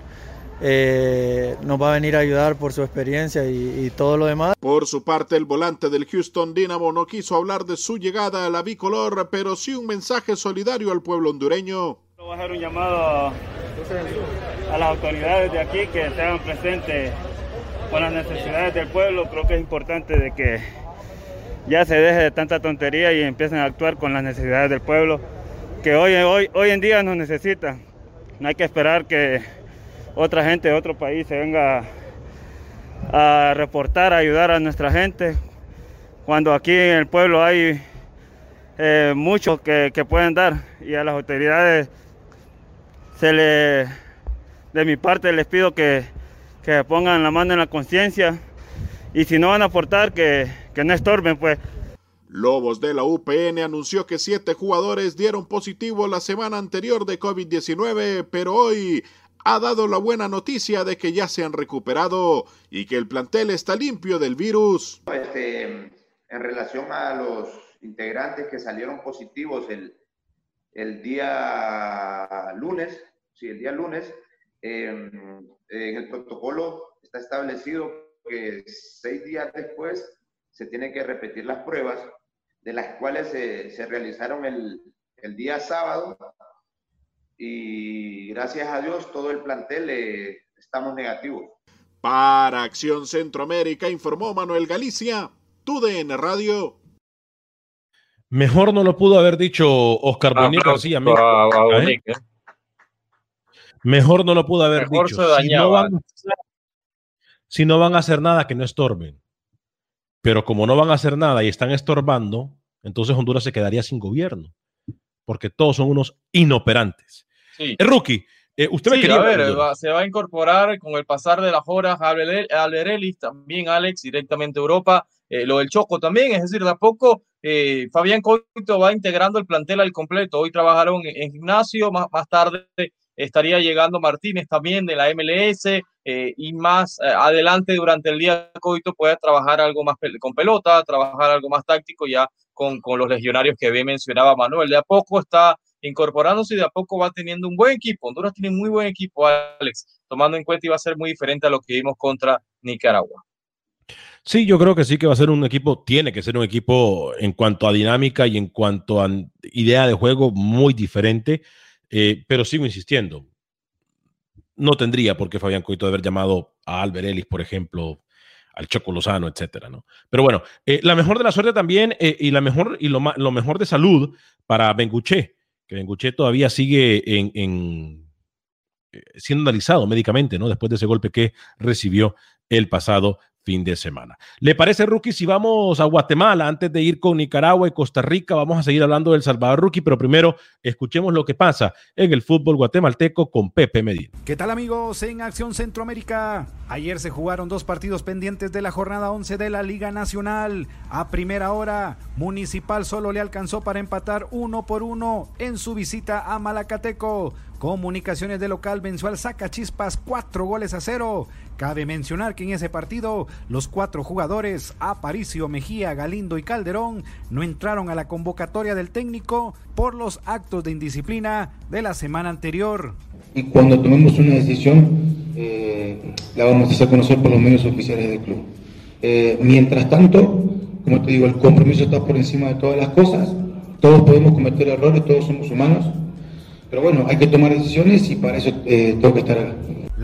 Eh, nos va a venir a ayudar por su experiencia y, y, todo lo demás. Por su parte, el volante del Houston Dynamo no quiso hablar de su llegada a la bicolor, pero sí un mensaje solidario al pueblo hondureño. Voy a hacer un llamado a las autoridades de aquí que se hagan presentes con las necesidades del pueblo. Creo que es importante de que ya se deje de tanta tontería y empiecen a actuar con las necesidades del pueblo, que hoy, hoy, hoy en día nos necesita. No hay que esperar que otra gente de otro país se venga a reportar, a ayudar a nuestra gente, cuando aquí en el pueblo hay eh, muchos que, que pueden dar y a las autoridades se le, de mi parte les pido que, que pongan la mano en la conciencia y si no van a aportar, que, que no estorben, pues. Lobos de la UPN anunció que siete jugadores dieron positivo la semana anterior de COVID-19, pero hoy ha dado la buena noticia de que ya se han recuperado y que el plantel está limpio del virus. Este, en relación a los integrantes que salieron positivos el, el día lunes, sí, el día lunes, em, en el protocolo está establecido que seis días después se tienen que repetir las pruebas, de las cuales se, realizaron el, el, día sábado y gracias a Dios todo el plantel eh, estamos negativos. Para Acción Centroamérica informó Manuel Galicia, TUDN Radio. Mejor no lo pudo haber dicho Oscar ah, Bonilla García. ¿eh? Mejor no lo pudo haber dicho. Si no, van a hacer, nada, que no estorben. Pero como no van a hacer nada y están estorbando, entonces Honduras se quedaría sin gobierno. Porque todos son unos inoperantes. Sí. El rookie, eh, usted me quería ver, se va a incorporar con el pasar de las horas Alberelis, también Alex, directamente a Europa. Eh, lo del Choco también, es decir, de a poco eh, Fabián Coito va integrando el plantel al completo. Hoy trabajaron en, gimnasio, más, más tarde estaría llegando Martínez también de la MLS eh, y más eh, adelante durante el día Coito puede trabajar algo más con pelota, trabajar algo más táctico ya con, con los legionarios que bien mencionaba Manuel. De a poco está incorporándose y de a poco va teniendo un buen equipo. Honduras tiene muy buen equipo, Alex, tomando en cuenta y va a ser muy diferente a lo que vimos contra Nicaragua. Sí, yo creo que sí que va a ser un equipo, tiene que ser un equipo en cuanto a dinámica y en cuanto a idea de juego muy diferente, eh, pero sigo insistiendo. No tendría por qué Fabián Coito haber llamado a Albert Ellis, por ejemplo, al Choco Lozano, etcétera, ¿no? Pero bueno, eh, la mejor de la suerte también eh, y la mejor y lo, lo, mejor de salud para Benguché, que Benguché todavía sigue en, en, siendo analizado médicamente, ¿no? Después de ese golpe que recibió el pasado fin de semana. ¿Le parece, Rookie, si vamos a Guatemala antes de ir con Nicaragua y Costa Rica? Vamos a seguir hablando del Salvador, Rookie, pero primero escuchemos lo que pasa en el fútbol guatemalteco con Pepe Medina. ¿Qué tal, amigos? En Acción Centroamérica. Ayer se jugaron dos partidos pendientes de la jornada 11 de la Liga Nacional. A primera hora, Municipal solo le alcanzó para empatar uno por uno en su visita a Malacateco. Comunicaciones de local venció al Chispas cuatro goles a cero. Cabe mencionar que en ese partido los cuatro jugadores, Aparicio, Mejía, Galindo y Calderón, no entraron a la convocatoria del técnico por los actos de indisciplina de la semana anterior. Y cuando tomemos una decisión, eh, la vamos a hacer conocer por los medios oficiales del club. Eh, mientras tanto, como te digo, el compromiso está por encima de todas las cosas. Todos podemos cometer errores, todos somos humanos pero bueno, hay que tomar decisiones y para eso eh, tengo que estar acá.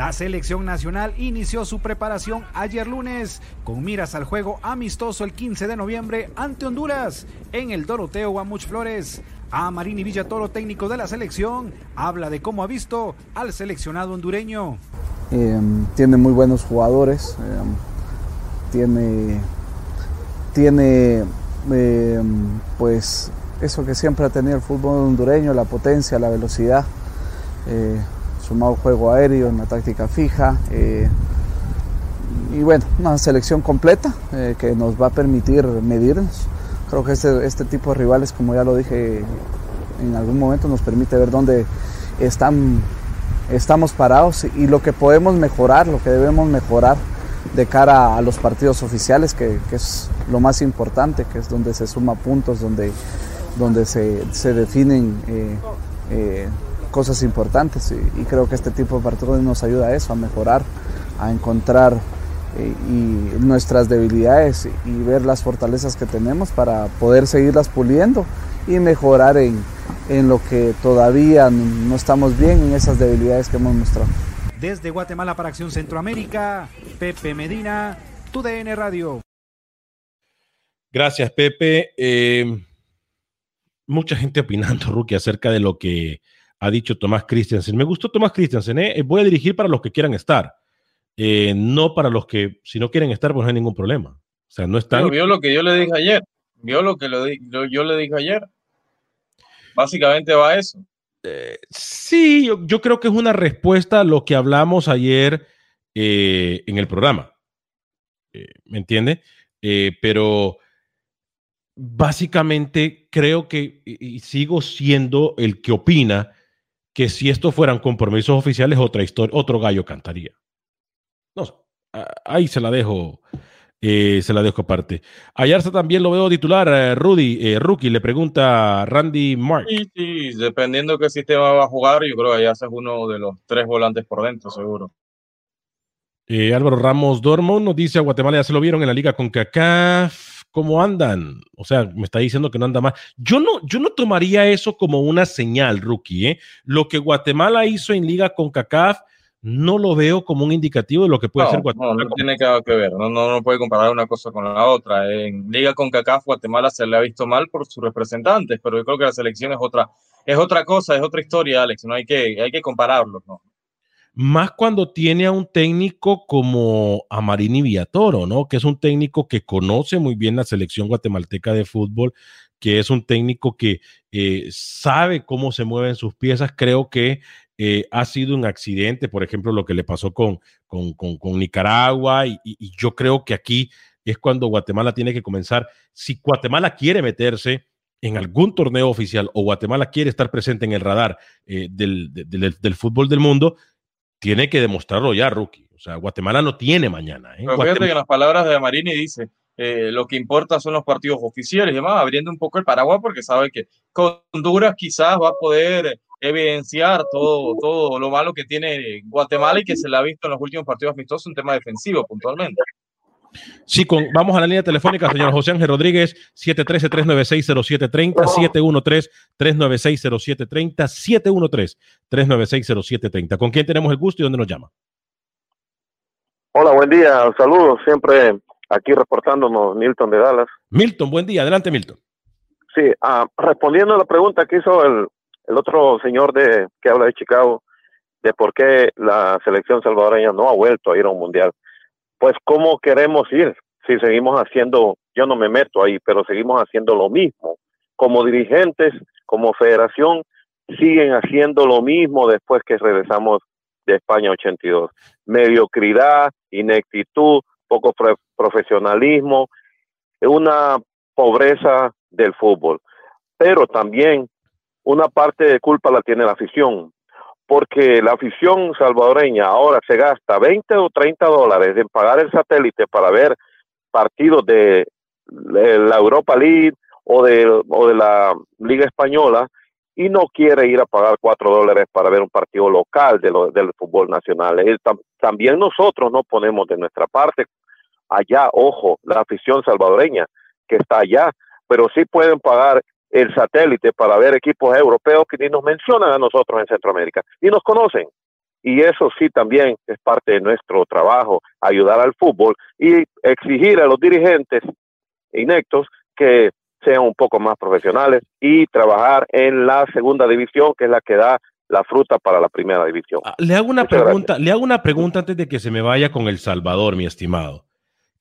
La selección nacional inició su preparación ayer lunes con miras al juego amistoso el 15 de noviembre ante Honduras en el Doroteo Guamuch Flores. A Marini Villatoro, técnico de la selección, habla de cómo ha visto al seleccionado hondureño. Em, tiene muy buenos jugadores, em, tiene, tiene em, pues eso que siempre ha tenido el fútbol hondureño, la potencia, la velocidad, eh, sumado juego aéreo, una táctica fija. Eh, y bueno, una selección completa eh, que nos va a permitir medirnos. Creo que este, este tipo de rivales, como ya lo dije en algún momento, nos permite ver dónde están, estamos parados y lo que podemos mejorar, lo que debemos mejorar de cara a los partidos oficiales, que, que es lo más importante, que es donde se suma puntos, donde donde se, se definen eh, cosas importantes y, creo que este tipo de partidos nos ayuda a eso, a mejorar, a encontrar eh, y nuestras debilidades y ver las fortalezas que tenemos para poder seguirlas puliendo y mejorar en, en lo que todavía no estamos bien en esas debilidades que hemos mostrado. Desde Guatemala para Acción Centroamérica, Pepe Medina, TUDN Radio. Gracias, Pepe mucha gente opinando, Rookie, acerca de lo que ha dicho Tomás Christensen. Me gustó Tomás Christensen, ¿eh? eh voy a dirigir para los que quieran estar, eh, no para los que, si no quieren estar, pues no hay ningún problema. O sea, no están. vio lo que yo le dije ayer, vio lo que yo le dije ayer. Básicamente va a eso. Eh, sí, yo, creo que es una respuesta a lo que hablamos ayer en el programa. ¿Me entiende? pero básicamente creo que y sigo siendo el que opina que si esto fueran compromisos oficiales, otra historia, otro gallo cantaría. No, ahí se la dejo, eh, se la dejo aparte. Ayarza también lo veo titular, eh, Rudy, eh, rookie, le pregunta Randy Mark. Sí, sí, dependiendo qué sistema va a jugar, yo creo que Ayarza es uno de los tres volantes por dentro, seguro. Álvaro Ramos Dormo nos dice a Guatemala ya se lo vieron en la liga con CACAF cómo andan. O sea, me está diciendo que no anda más. Yo no, yo no tomaría eso como una señal, rookie. ¿eh? Lo que Guatemala hizo en Liga con CACAF no lo veo como un indicativo de lo que puede ser Guatemala. No, no tiene que ver. No, no, no puede comparar una cosa con la otra. En Liga con CACAF, Guatemala se le ha visto mal por sus representantes, pero yo creo que la selección es otra, es otra cosa, es otra historia, Alex. No hay que, hay que compararlos, ¿no? Más cuando tiene a un técnico como Amarini Villatoro, ¿no? Que es un técnico que conoce muy bien la selección guatemalteca de fútbol, que es un técnico que eh, sabe cómo se mueven sus piezas. Creo que eh, ha sido un accidente, por ejemplo, lo que le pasó con, con, Nicaragua, y, yo creo que aquí es cuando Guatemala tiene que comenzar. Si Guatemala quiere meterse en algún torneo oficial o Guatemala quiere estar presente en el radar eh, del, del, fútbol del mundo, tiene que demostrarlo ya, rookie. O sea, Guatemala no tiene mañana. ¿eh? Pero fíjate que las palabras de Marini dice, eh, lo que importa son los partidos oficiales y demás, abriendo un poco el paraguas porque sabe que con Honduras quizás va a poder evidenciar todo, todo lo malo que tiene Guatemala y que se le ha visto en los últimos partidos amistosos un tema defensivo puntualmente. Sí, con, vamos a la línea telefónica, señor José Ángel Rodríguez, 713-396-0730, 713-396-0730, 713-396-0730. ¿Con quién tenemos el gusto y dónde nos llama? Hola, buen día, saludos, siempre aquí reportándonos Milton de Dallas. Milton, buen día, adelante Milton. Sí, uh, respondiendo a la pregunta que hizo el, el otro señor de que habla de Chicago, de por qué la selección salvadoreña no ha vuelto a ir a un mundial. Pues cómo queremos ir si seguimos haciendo, yo no me meto ahí, pero seguimos haciendo lo mismo. Como dirigentes, como federación, siguen haciendo lo mismo después que regresamos de España 82. Mediocridad, ineptitud, poco profesionalismo, una pobreza del fútbol. Pero también una parte de culpa la tiene la afición, porque la afición salvadoreña ahora se gasta 20 o 30 dólares en pagar el satélite para ver partidos de, la Europa League o de, la Liga Española y no quiere ir a pagar 4 dólares para ver un partido local de del fútbol nacional. también nosotros no ponemos de nuestra parte allá, ojo, la afición salvadoreña que está allá, pero sí pueden pagar el satélite para ver equipos europeos que ni nos mencionan a nosotros en Centroamérica, y nos conocen. Y eso sí también es parte de nuestro trabajo, ayudar al fútbol y exigir a los dirigentes inectos que sean un poco más profesionales y trabajar en la segunda división, que es la que da la fruta para la primera división. Ah, le hago una pregunta, le hago una pregunta antes de que se me vaya con El Salvador, mi estimado.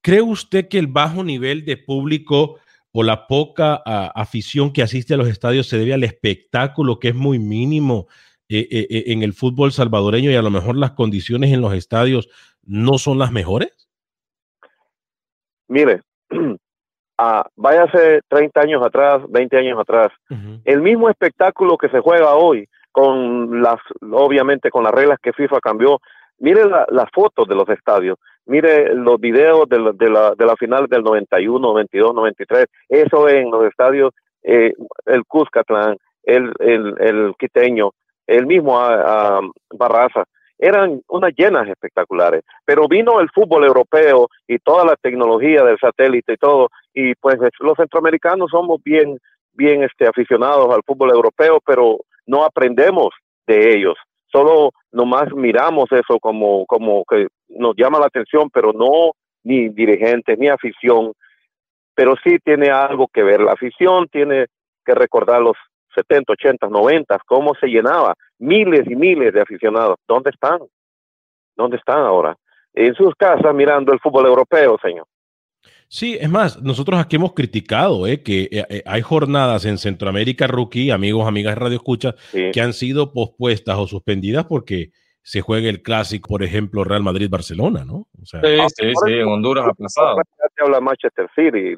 ¿Cree usted que el bajo nivel de público o la poca afición que asiste a los estadios se debe al espectáculo que es muy mínimo eh, eh, eh, en el fútbol salvadoreño y a lo mejor las condiciones en los estadios no son las mejores? Mire, uh, váyase 30 años atrás, 20 años atrás, uh -huh. el mismo espectáculo que se juega hoy, con las, obviamente con las reglas que FIFA cambió, mire las la fotos de los estadios, mire los videos de la, de la, de la final del 91, 92, 93, eso en los estadios, eh, el Cuscatlán, el, el, el Quiteño, el mismo a, a Barraza, eran unas llenas espectaculares, pero vino el fútbol europeo y toda la tecnología del satélite y todo, y pues los centroamericanos somos bien, bien este, aficionados al fútbol europeo, pero no aprendemos de ellos solo nomás miramos eso como, como que nos llama la atención, pero no ni dirigentes ni afición, pero sí tiene algo que ver. La afición tiene que recordar los 70, 80, 90, cómo se llenaba, miles y miles de aficionados. ¿Dónde están? ¿Dónde están ahora? En sus casas mirando el fútbol europeo, señor. Sí, es más, nosotros aquí hemos criticado eh, que eh, eh, hay jornadas en Centroamérica Rookie, amigos, amigas de Radio Escucha, sí. que han sido pospuestas o suspendidas porque se juega el clásico, por ejemplo, Real Madrid-Barcelona, ¿no? O sea, sí, sí, sí, en Honduras aplazado. Ya habla Manchester City.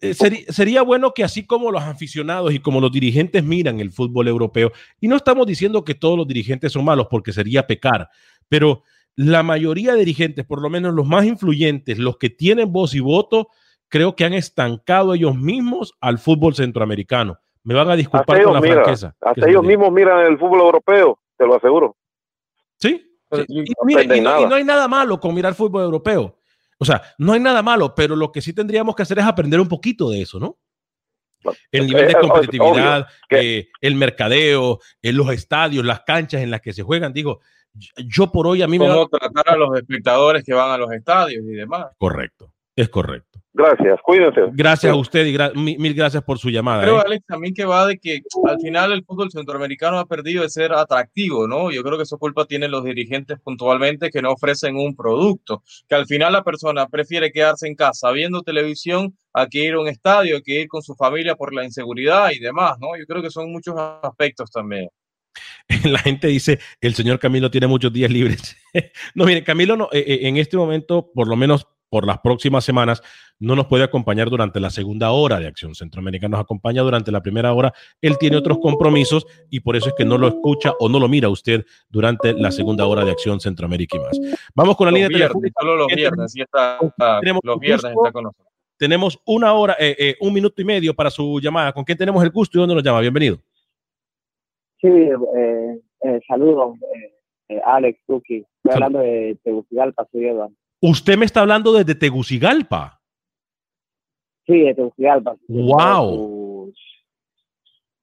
Eh, sería, sería, bueno que así como los aficionados y como los dirigentes miran el fútbol europeo, y no estamos diciendo que todos los dirigentes son malos porque sería pecar, pero la mayoría de dirigentes, por lo menos los más influyentes, los que tienen voz y voto, creo que han estancado ellos mismos al fútbol centroamericano. Me van a disculpar con la mira, franqueza. Hasta ellos mismos miran el fútbol europeo, te lo aseguro. Sí. sí. Y, mira, y, no, y, no, hay nada malo con mirar fútbol europeo. O sea, no hay nada malo, pero lo que sí tendríamos que hacer es aprender un poquito de eso, ¿no? El nivel de competitividad, eh, el mercadeo, en eh, los estadios, las canchas en las que se juegan. Digo, yo por hoy a mí ¿Cómo me... Cómo tratar a los espectadores que van a los estadios y demás. Correcto, es correcto. Gracias, cuídense. Gracias a usted y gra mil, mil, gracias por su llamada. Creo, ¿eh? Alex, también que va de que al final el fútbol centroamericano ha perdido de ser atractivo, ¿no? Yo creo que su culpa tienen los dirigentes puntualmente que no ofrecen un producto, que al final la persona prefiere quedarse en casa viendo televisión a que ir a un estadio, a que ir con su familia por la inseguridad y demás, ¿no? Yo creo que son muchos aspectos también. La gente dice, el señor Camilo tiene muchos días libres. no, mire, Camilo no, eh, en este momento, por lo menos por las próximas semanas no nos puede acompañar durante la segunda hora de Acción Centroamérica. Nos acompaña durante la primera hora. Él tiene otros compromisos y por eso es que no lo escucha o no lo mira usted durante la segunda hora de Acción Centroamérica y más. Vamos con la línea telefónica. Solo los viernes, sí está, tenemos los viernes está con nosotros. Tenemos una hora, eh, eh, un minuto y medio para su llamada. ¿Con quién tenemos el gusto y dónde nos llama? Bienvenido. Sí, eh, eh, saludos, eh, Alex Tuki. Estoy hablando de Tegucigalpa, soy Eduardo. Usted me está hablando desde Tegucigalpa. Sí, de Tegucigalpa. Wow.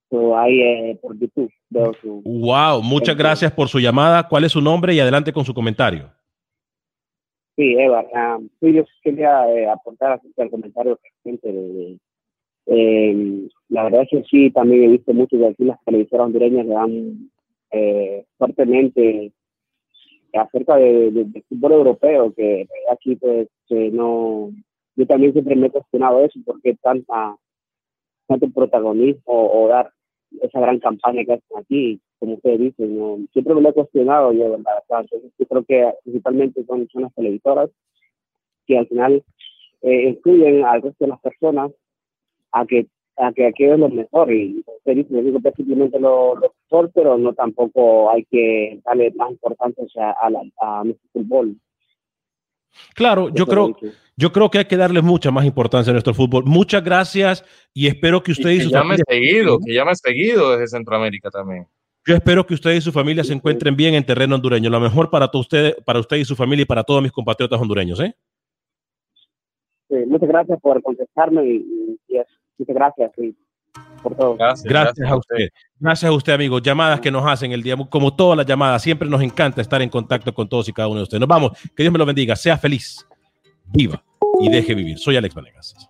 Su, ahí eh, por YouTube veo su... Wow, muchas gracias por su llamada. ¿Cuál es su nombre? Y adelante con su comentario. Sí, Eva. Um, sí, yo quería eh, aportar del comentario reciente de, de eh, la verdad es que sí, también he visto muchos de aquí las televisoras hondureñas que dan eh, fuertemente acerca de, de- del fútbol europeo, que aquí pues no, yo también siempre me he cuestionado eso, porque tanta, tanto protagonismo o, dar esa gran campaña que hacen aquí, como ustedes dicen, siempre me lo he cuestionado yo, ¿verdad? Entonces yo creo que principalmente son, son las televisoras que al final eh, incluyen al resto de las personas a que a que aquí es lo mejor y que es simplemente lo, lo mejor, pero no tampoco hay que darle más importancia a, la, a nuestro fútbol. Claro, yo creo, yo creo que hay que darle mucha más importancia a nuestro fútbol. Muchas gracias y espero que usted y, que su llame familia- seguido, que llame seguido desde Centroamérica también. Yo espero que usted y su familia se encuentren bien en terreno hondureño. Lo mejor para to- usted, para usted y su familia y para todos mis compatriotas hondureños, ¿eh? Sí, muchas gracias por contestarme y, y- y muchas gracias sí, por todo. Gracias, a usted. Gracias a usted, amigos. Llamadas que nos hacen el día, como todas las llamadas, siempre nos encanta estar en contacto con todos y cada uno de ustedes. Nos vamos. Que Dios me lo bendiga. Sea feliz, viva y deje vivir. Soy Alex Vanegas.